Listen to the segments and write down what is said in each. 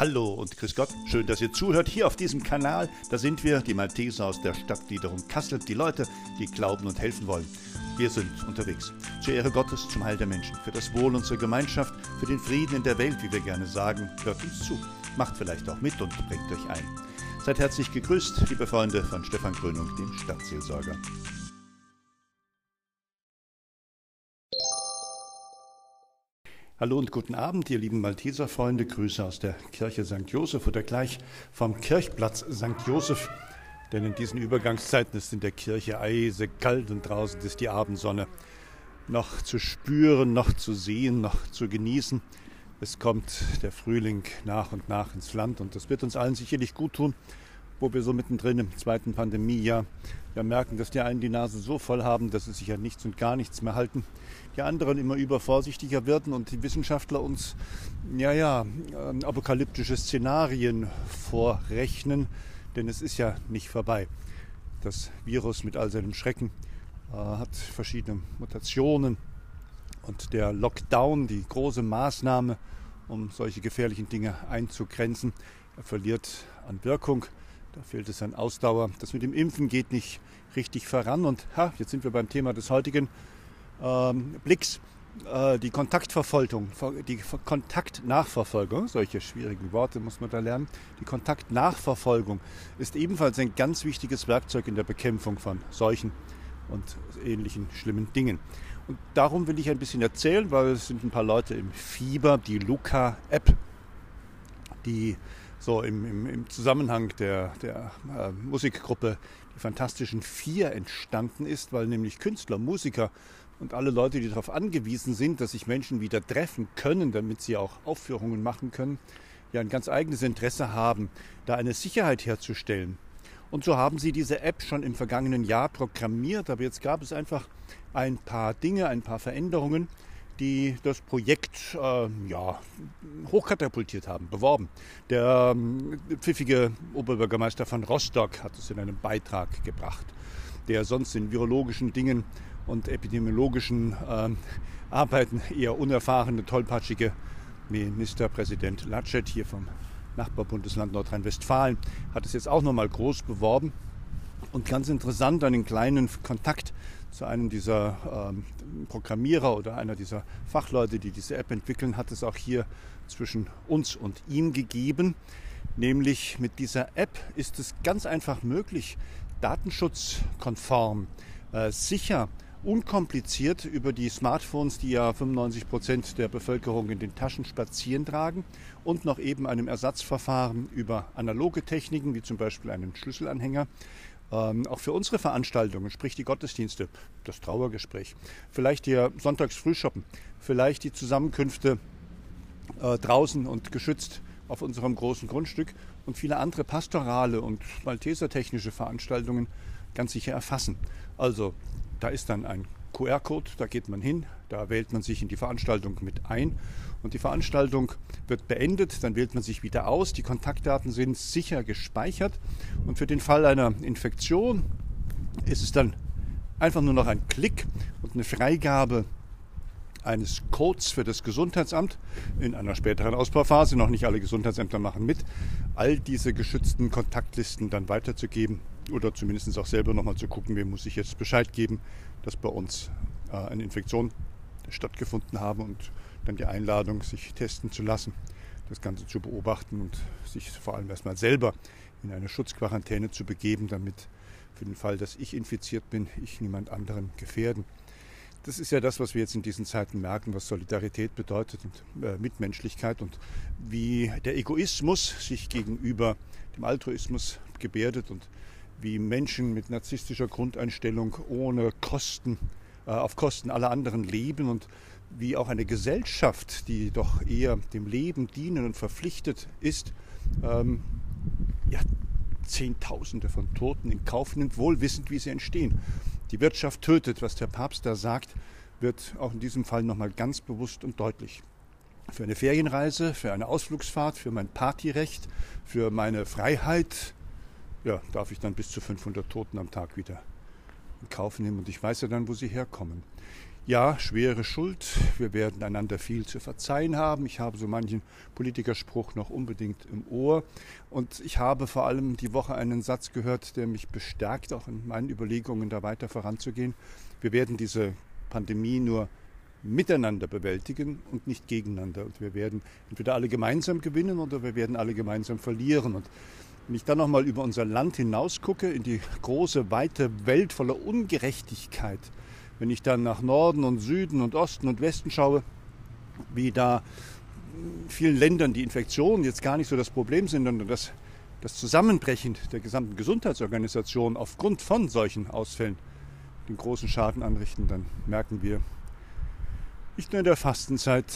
Hallo und grüß Gott. Schön, dass ihr zuhört hier auf diesem Kanal. Da sind wir, die Malteser aus der Stadtgliederung Kassel, die Leute, die glauben und helfen wollen. Wir sind unterwegs. Zur Ehre Gottes, zum Heil der Menschen, für das Wohl unserer Gemeinschaft, für den Frieden in der Welt, wie wir gerne sagen. Hört uns zu. Macht vielleicht auch mit und bringt euch ein. Seid herzlich gegrüßt, liebe Freunde von Stefan Grönung, dem Stadtseelsorger. Hallo und guten Abend, ihr lieben Malteser Freunde. Grüße aus der Kirche St. Josef oder gleich vom Kirchplatz St. Josef. Denn in diesen Übergangszeiten ist in der Kirche eisekalt und draußen ist die Abendsonne noch zu spüren, noch zu sehen, noch zu genießen. Es kommt der Frühling nach und nach ins Land und das wird uns allen sicherlich gut tun, wo wir so mittendrin im zweiten Pandemiejahr ja merken, dass die einen die Nase so voll haben, dass sie sich an nichts und gar nichts mehr halten die anderen immer übervorsichtiger werden und die Wissenschaftler uns, ja, ja, ähm, apokalyptische Szenarien vorrechnen, denn es ist ja nicht vorbei. Das Virus mit all seinem Schrecken äh, hat verschiedene Mutationen und der Lockdown, die große Maßnahme, um solche gefährlichen Dinge einzugrenzen, verliert an Wirkung. Da fehlt es an Ausdauer. Das mit dem Impfen geht nicht richtig voran. Und ha, jetzt sind wir beim Thema des heutigen ähm, Blicks äh, die Kontaktverfolgung, die Kontaktnachverfolgung, solche schwierigen Worte muss man da lernen, die Kontaktnachverfolgung ist ebenfalls ein ganz wichtiges Werkzeug in der Bekämpfung von Seuchen und ähnlichen schlimmen Dingen. Und darum will ich ein bisschen erzählen, weil es sind ein paar Leute im Fieber, die Luca-App, die so im, im, im Zusammenhang der, der äh, Musikgruppe die Fantastischen Vier entstanden ist, weil nämlich Künstler, Musiker und alle Leute, die darauf angewiesen sind, dass sich Menschen wieder treffen können, damit sie auch Aufführungen machen können, ja ein ganz eigenes Interesse haben, da eine Sicherheit herzustellen. Und so haben sie diese App schon im vergangenen Jahr programmiert, aber jetzt gab es einfach ein paar Dinge, ein paar Veränderungen, die das Projekt äh, ja, hochkatapultiert haben, beworben. Der äh, pfiffige Oberbürgermeister von Rostock hat es in einem Beitrag gebracht, der sonst in virologischen Dingen und epidemiologischen äh, Arbeiten eher unerfahrene, tollpatschige Ministerpräsident Laschet hier vom Nachbarbundesland Nordrhein-Westfalen hat es jetzt auch nochmal groß beworben. Und ganz interessant, einen kleinen Kontakt zu einem dieser ähm, Programmierer oder einer dieser Fachleute, die diese App entwickeln, hat es auch hier zwischen uns und ihm gegeben. Nämlich mit dieser App ist es ganz einfach möglich, datenschutzkonform, äh, sicher unkompliziert über die Smartphones, die ja 95 Prozent der Bevölkerung in den Taschen spazieren tragen und noch eben einem Ersatzverfahren über analoge Techniken, wie zum Beispiel einen Schlüsselanhänger, ähm, auch für unsere Veranstaltungen, sprich die Gottesdienste, das Trauergespräch, vielleicht ihr Sonntagsfrühshoppen, vielleicht die Zusammenkünfte äh, draußen und geschützt auf unserem großen Grundstück und viele andere pastorale und maltesertechnische Veranstaltungen ganz sicher erfassen. Also da ist dann ein QR-Code, da geht man hin, da wählt man sich in die Veranstaltung mit ein und die Veranstaltung wird beendet, dann wählt man sich wieder aus, die Kontaktdaten sind sicher gespeichert und für den Fall einer Infektion ist es dann einfach nur noch ein Klick und eine Freigabe eines Codes für das Gesundheitsamt. In einer späteren Ausbauphase, noch nicht alle Gesundheitsämter machen mit, all diese geschützten Kontaktlisten dann weiterzugeben oder zumindest auch selber nochmal zu gucken, wem muss ich jetzt Bescheid geben, dass bei uns äh, eine Infektion stattgefunden habe und dann die Einladung, sich testen zu lassen, das Ganze zu beobachten und sich vor allem erstmal selber in eine Schutzquarantäne zu begeben, damit für den Fall, dass ich infiziert bin, ich niemand anderen gefährden. Das ist ja das, was wir jetzt in diesen Zeiten merken, was Solidarität bedeutet und äh, Mitmenschlichkeit und wie der Egoismus sich gegenüber dem Altruismus gebärdet und wie Menschen mit narzisstischer Grundeinstellung ohne Kosten, äh, auf Kosten aller anderen leben und wie auch eine Gesellschaft, die doch eher dem Leben dienen und verpflichtet ist, ähm, ja, Zehntausende von Toten in Kauf nimmt, wohl wissend, wie sie entstehen. Die Wirtschaft tötet, was der Papst da sagt, wird auch in diesem Fall nochmal ganz bewusst und deutlich. Für eine Ferienreise, für eine Ausflugsfahrt, für mein Partyrecht, für meine Freiheit, ja, darf ich dann bis zu 500 Toten am Tag wieder in Kauf nehmen. Und ich weiß ja dann, wo sie herkommen. Ja, schwere Schuld. Wir werden einander viel zu verzeihen haben. Ich habe so manchen Politikerspruch noch unbedingt im Ohr. Und ich habe vor allem die Woche einen Satz gehört, der mich bestärkt, auch in meinen Überlegungen da weiter voranzugehen. Wir werden diese Pandemie nur miteinander bewältigen und nicht gegeneinander. Und wir werden entweder alle gemeinsam gewinnen oder wir werden alle gemeinsam verlieren. Und wenn ich dann nochmal über unser Land hinaus gucke, in die große, weite Welt voller Ungerechtigkeit, wenn ich dann nach Norden und Süden und Osten und Westen schaue, wie da vielen Ländern die Infektionen jetzt gar nicht so das Problem sind, sondern das, das Zusammenbrechen der gesamten Gesundheitsorganisation aufgrund von solchen Ausfällen den großen Schaden anrichten, dann merken wir nicht nur in der Fastenzeit,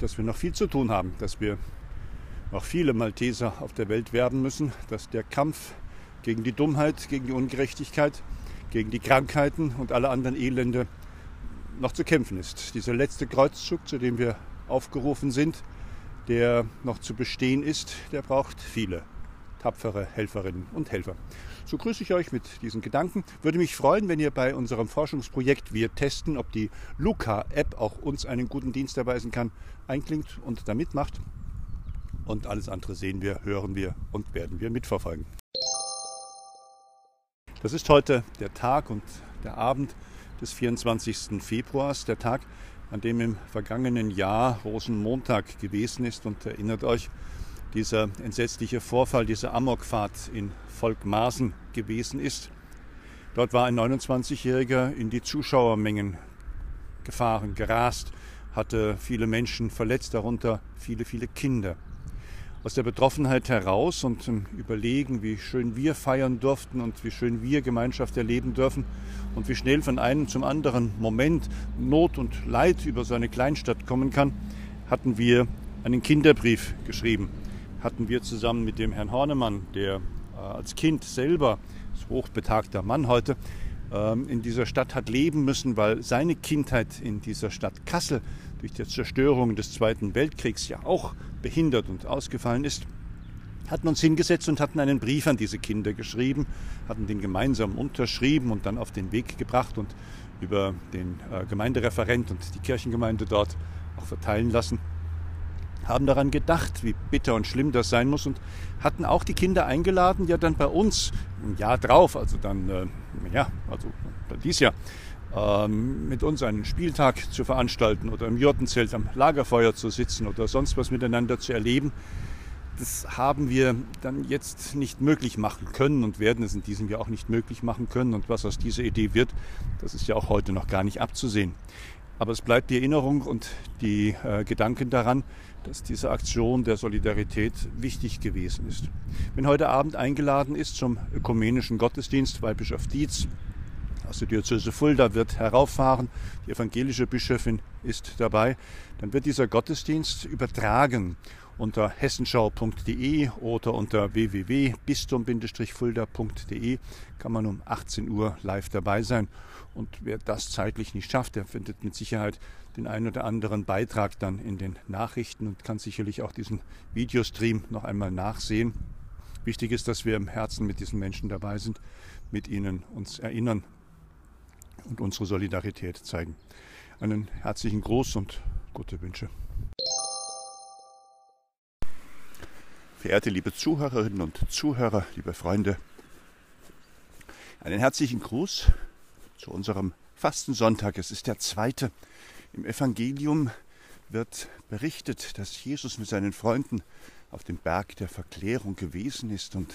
dass wir noch viel zu tun haben, dass wir noch viele Malteser auf der Welt werden müssen, dass der Kampf gegen die Dummheit, gegen die Ungerechtigkeit, gegen die Krankheiten und alle anderen Elende noch zu kämpfen ist. Dieser letzte Kreuzzug, zu dem wir aufgerufen sind, der noch zu bestehen ist, der braucht viele tapfere Helferinnen und Helfer. So grüße ich euch mit diesen Gedanken. Würde mich freuen, wenn ihr bei unserem Forschungsprojekt Wir testen, ob die Luca-App auch uns einen guten Dienst erweisen kann, einklingt und da mitmacht. Und alles andere sehen wir, hören wir und werden wir mitverfolgen. Das ist heute der Tag und der Abend des 24. Februars, der Tag, an dem im vergangenen Jahr Rosenmontag gewesen ist. Und erinnert euch, dieser entsetzliche Vorfall, diese Amokfahrt in Volkmaßen gewesen ist. Dort war ein 29-Jähriger in die Zuschauermengen gefahren, gerast, hatte viele Menschen verletzt, darunter viele, viele Kinder aus der Betroffenheit heraus und zum Überlegen, wie schön wir feiern durften und wie schön wir Gemeinschaft erleben dürfen und wie schnell von einem zum anderen Moment Not und Leid über so eine Kleinstadt kommen kann, hatten wir einen Kinderbrief geschrieben. Hatten wir zusammen mit dem Herrn Hornemann, der äh, als Kind selber, ist hochbetagter Mann heute, ähm, in dieser Stadt hat leben müssen, weil seine Kindheit in dieser Stadt Kassel durch die Zerstörung des Zweiten Weltkriegs ja auch behindert und ausgefallen ist, hatten uns hingesetzt und hatten einen Brief an diese Kinder geschrieben, hatten den gemeinsam unterschrieben und dann auf den Weg gebracht und über den äh, Gemeindereferent und die Kirchengemeinde dort auch verteilen lassen. Haben daran gedacht, wie bitter und schlimm das sein muss und hatten auch die Kinder eingeladen, ja dann bei uns ein Jahr drauf, also dann, äh, ja, also dies Jahr, ähm, mit uns einen Spieltag zu veranstalten oder im Jurtenzelt am Lagerfeuer zu sitzen oder sonst was miteinander zu erleben. Das haben wir dann jetzt nicht möglich machen können und werden es in diesem Jahr auch nicht möglich machen können. Und was aus dieser Idee wird, das ist ja auch heute noch gar nicht abzusehen. Aber es bleibt die Erinnerung und die äh, Gedanken daran, dass diese Aktion der Solidarität wichtig gewesen ist. Wenn heute Abend eingeladen ist zum ökumenischen Gottesdienst, weil Bischof Dietz aus der Diözese Fulda wird herauffahren, die evangelische Bischöfin ist dabei, dann wird dieser Gottesdienst übertragen unter hessenschau.de oder unter www.bistum-fulda.de kann man um 18 Uhr live dabei sein. Und wer das zeitlich nicht schafft, der findet mit Sicherheit den einen oder anderen Beitrag dann in den Nachrichten und kann sicherlich auch diesen Videostream noch einmal nachsehen. Wichtig ist, dass wir im Herzen mit diesen Menschen dabei sind, mit ihnen uns erinnern und unsere Solidarität zeigen. Einen herzlichen Gruß und gute Wünsche. Verehrte liebe Zuhörerinnen und Zuhörer, liebe Freunde, einen herzlichen Gruß zu unserem Fastensonntag. Es ist der zweite. Im Evangelium wird berichtet, dass Jesus mit seinen Freunden auf dem Berg der Verklärung gewesen ist und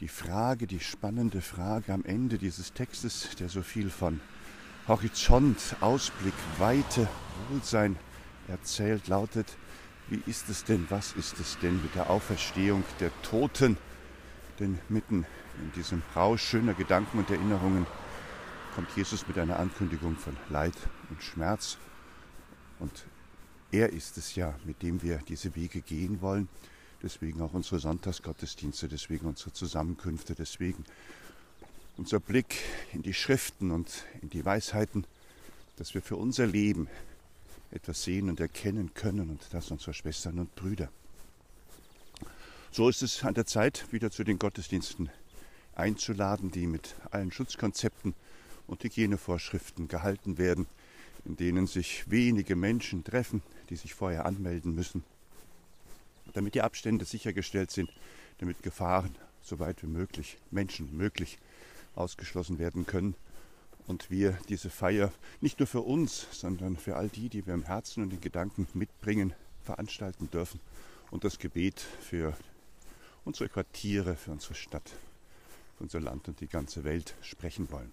die Frage, die spannende Frage am Ende dieses Textes, der so viel von Horizont, Ausblick, Weite, Wohlsein erzählt, lautet, wie ist es denn, was ist es denn mit der Auferstehung der Toten? Denn mitten in diesem Rausch schöner Gedanken und Erinnerungen kommt Jesus mit einer Ankündigung von Leid und Schmerz. Und er ist es ja, mit dem wir diese Wege gehen wollen. Deswegen auch unsere Sonntagsgottesdienste, deswegen unsere Zusammenkünfte, deswegen unser Blick in die Schriften und in die Weisheiten, dass wir für unser Leben etwas sehen und erkennen können und das unserer Schwestern und Brüder. So ist es an der Zeit, wieder zu den Gottesdiensten einzuladen, die mit allen Schutzkonzepten und Hygienevorschriften gehalten werden, in denen sich wenige Menschen treffen, die sich vorher anmelden müssen, damit die Abstände sichergestellt sind, damit Gefahren so weit wie möglich, Menschen möglich, ausgeschlossen werden können und wir diese Feier nicht nur für uns, sondern für all die, die wir im Herzen und in Gedanken mitbringen, veranstalten dürfen und das Gebet für unsere Quartiere, für unsere Stadt, für unser Land und die ganze Welt sprechen wollen.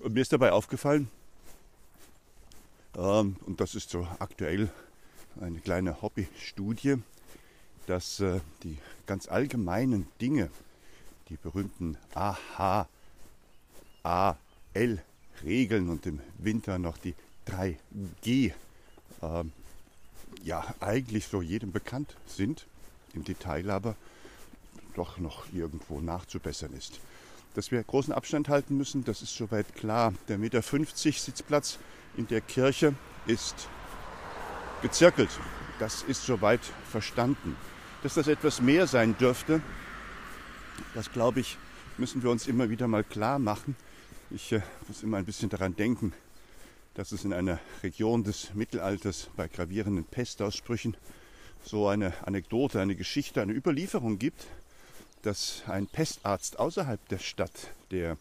Und mir ist dabei aufgefallen, ähm, und das ist so aktuell eine kleine Hobbystudie, dass äh, die ganz allgemeinen Dinge, die berühmten AH, A, L-Regeln und im Winter noch die 3G, äh, ja eigentlich so jedem bekannt sind, im Detail aber doch noch irgendwo nachzubessern ist. Dass wir großen Abstand halten müssen, das ist soweit klar. Der Meter 50 Sitzplatz in der Kirche ist gezirkelt. Das ist soweit verstanden. Dass das etwas mehr sein dürfte, das glaube ich, müssen wir uns immer wieder mal klar machen. Ich äh, muss immer ein bisschen daran denken, dass es in einer Region des Mittelalters bei gravierenden Pestausbrüchen so eine Anekdote, eine Geschichte, eine Überlieferung gibt, dass ein Pestarzt außerhalb der Stadt, der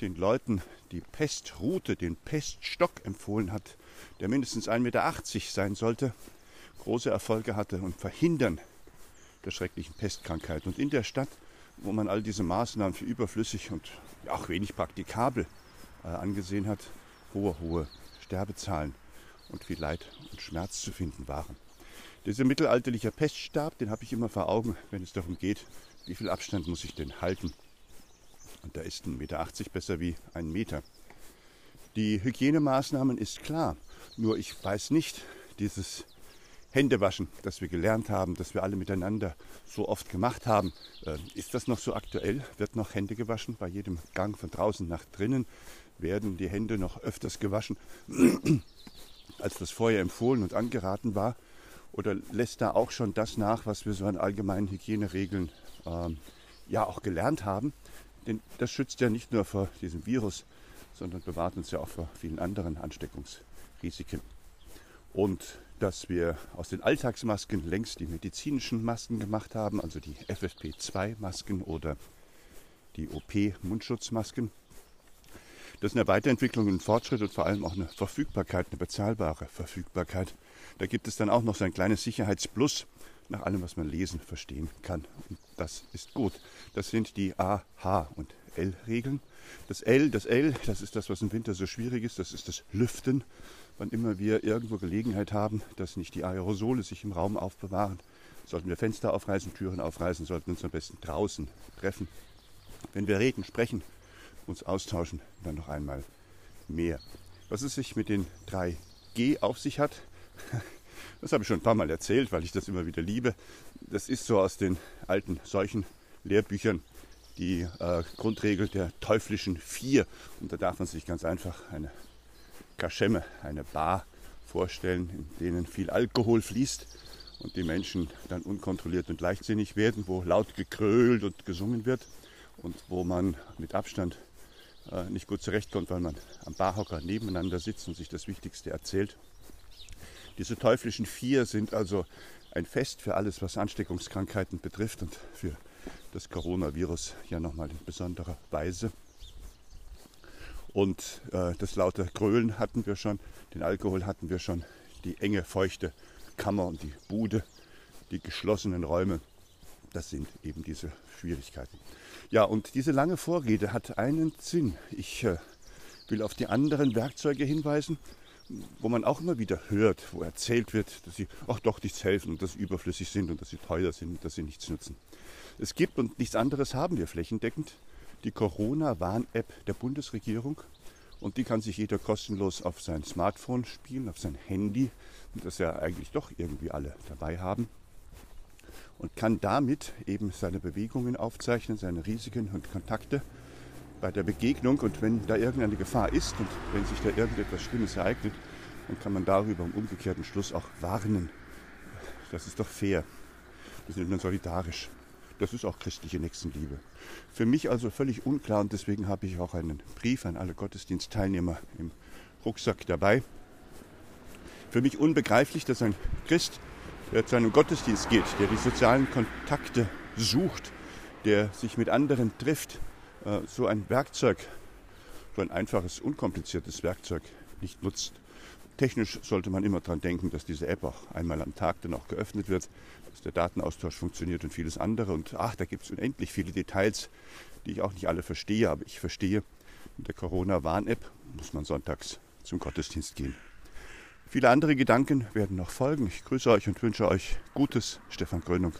den Leuten die Pestroute, den Peststock empfohlen hat, der mindestens 1,80 Meter sein sollte, große Erfolge hatte im Verhindern der schrecklichen Pestkrankheit. Und in der Stadt, wo man all diese Maßnahmen für überflüssig und auch wenig praktikabel äh, angesehen hat, hohe, hohe Sterbezahlen und viel Leid und Schmerz zu finden waren. Dieser mittelalterliche Peststab, den habe ich immer vor Augen, wenn es darum geht, wie viel Abstand muss ich denn halten. Und da ist ein Meter 80 besser wie ein Meter. Die Hygienemaßnahmen ist klar, nur ich weiß nicht, dieses Händewaschen, das wir gelernt haben, das wir alle miteinander so oft gemacht haben, äh, ist das noch so aktuell? Wird noch Hände gewaschen? Bei jedem Gang von draußen nach drinnen werden die Hände noch öfters gewaschen, als das vorher empfohlen und angeraten war? Oder lässt da auch schon das nach, was wir so an allgemeinen Hygieneregeln ähm, ja auch gelernt haben? Denn das schützt ja nicht nur vor diesem Virus, sondern bewahrt uns ja auch vor vielen anderen Ansteckungsrisiken. Und dass wir aus den Alltagsmasken längst die medizinischen Masken gemacht haben, also die FFP2-Masken oder die OP-Mundschutzmasken. Das ist eine Weiterentwicklung, ein Fortschritt und vor allem auch eine Verfügbarkeit, eine bezahlbare Verfügbarkeit. Da gibt es dann auch noch so ein kleines Sicherheitsplus nach allem, was man lesen, verstehen kann. Und das ist gut. Das sind die A, H und L-Regeln. Das L, das L, das ist das, was im Winter so schwierig ist. Das ist das Lüften. Wann immer wir irgendwo Gelegenheit haben, dass nicht die Aerosole sich im Raum aufbewahren, sollten wir Fenster aufreißen, Türen aufreißen, sollten uns am besten draußen treffen. Wenn wir reden, sprechen, uns austauschen, dann noch einmal mehr. Was es sich mit den drei G auf sich hat, das habe ich schon ein paar Mal erzählt, weil ich das immer wieder liebe. Das ist so aus den alten solchen Lehrbüchern die äh, Grundregel der teuflischen Vier. Und da darf man sich ganz einfach eine Kaschemme, eine Bar vorstellen, in denen viel Alkohol fließt und die Menschen dann unkontrolliert und leichtsinnig werden, wo laut gekrölt und gesungen wird und wo man mit Abstand äh, nicht gut zurechtkommt, weil man am Barhocker nebeneinander sitzt und sich das Wichtigste erzählt. Diese teuflischen Vier sind also ein Fest für alles, was Ansteckungskrankheiten betrifft und für das Coronavirus ja nochmal in besonderer Weise. Und äh, das laute Grölen hatten wir schon, den Alkohol hatten wir schon, die enge, feuchte Kammer und die Bude, die geschlossenen Räume. Das sind eben diese Schwierigkeiten. Ja, und diese lange Vorrede hat einen Sinn. Ich äh, will auf die anderen Werkzeuge hinweisen, wo man auch immer wieder hört, wo erzählt wird, dass sie auch doch nichts helfen und dass sie überflüssig sind und dass sie teuer sind und dass sie nichts nutzen. Es gibt und nichts anderes haben wir flächendeckend die Corona-Warn-App der Bundesregierung und die kann sich jeder kostenlos auf sein Smartphone spielen, auf sein Handy, das ja eigentlich doch irgendwie alle dabei haben und kann damit eben seine Bewegungen aufzeichnen, seine Risiken und Kontakte bei der Begegnung und wenn da irgendeine Gefahr ist und wenn sich da irgendetwas Schlimmes ereignet, dann kann man darüber im umgekehrten Schluss auch warnen. Das ist doch fair. Wir sind dann solidarisch. Das ist auch christliche Nächstenliebe. Für mich also völlig unklar und deswegen habe ich auch einen Brief an alle Gottesdienstteilnehmer im Rucksack dabei. Für mich unbegreiflich, dass ein Christ, der zu einem Gottesdienst geht, der die sozialen Kontakte sucht, der sich mit anderen trifft, äh, so ein Werkzeug, so ein einfaches, unkompliziertes Werkzeug nicht nutzt. Technisch sollte man immer daran denken, dass diese App auch einmal am Tag dann auch geöffnet wird, dass der Datenaustausch funktioniert und vieles andere. Und ach, da gibt es unendlich viele Details, die ich auch nicht alle verstehe, aber ich verstehe, mit der Corona-Warn-App muss man sonntags zum Gottesdienst gehen. Viele andere Gedanken werden noch folgen. Ich grüße euch und wünsche euch Gutes. Stefan Grönung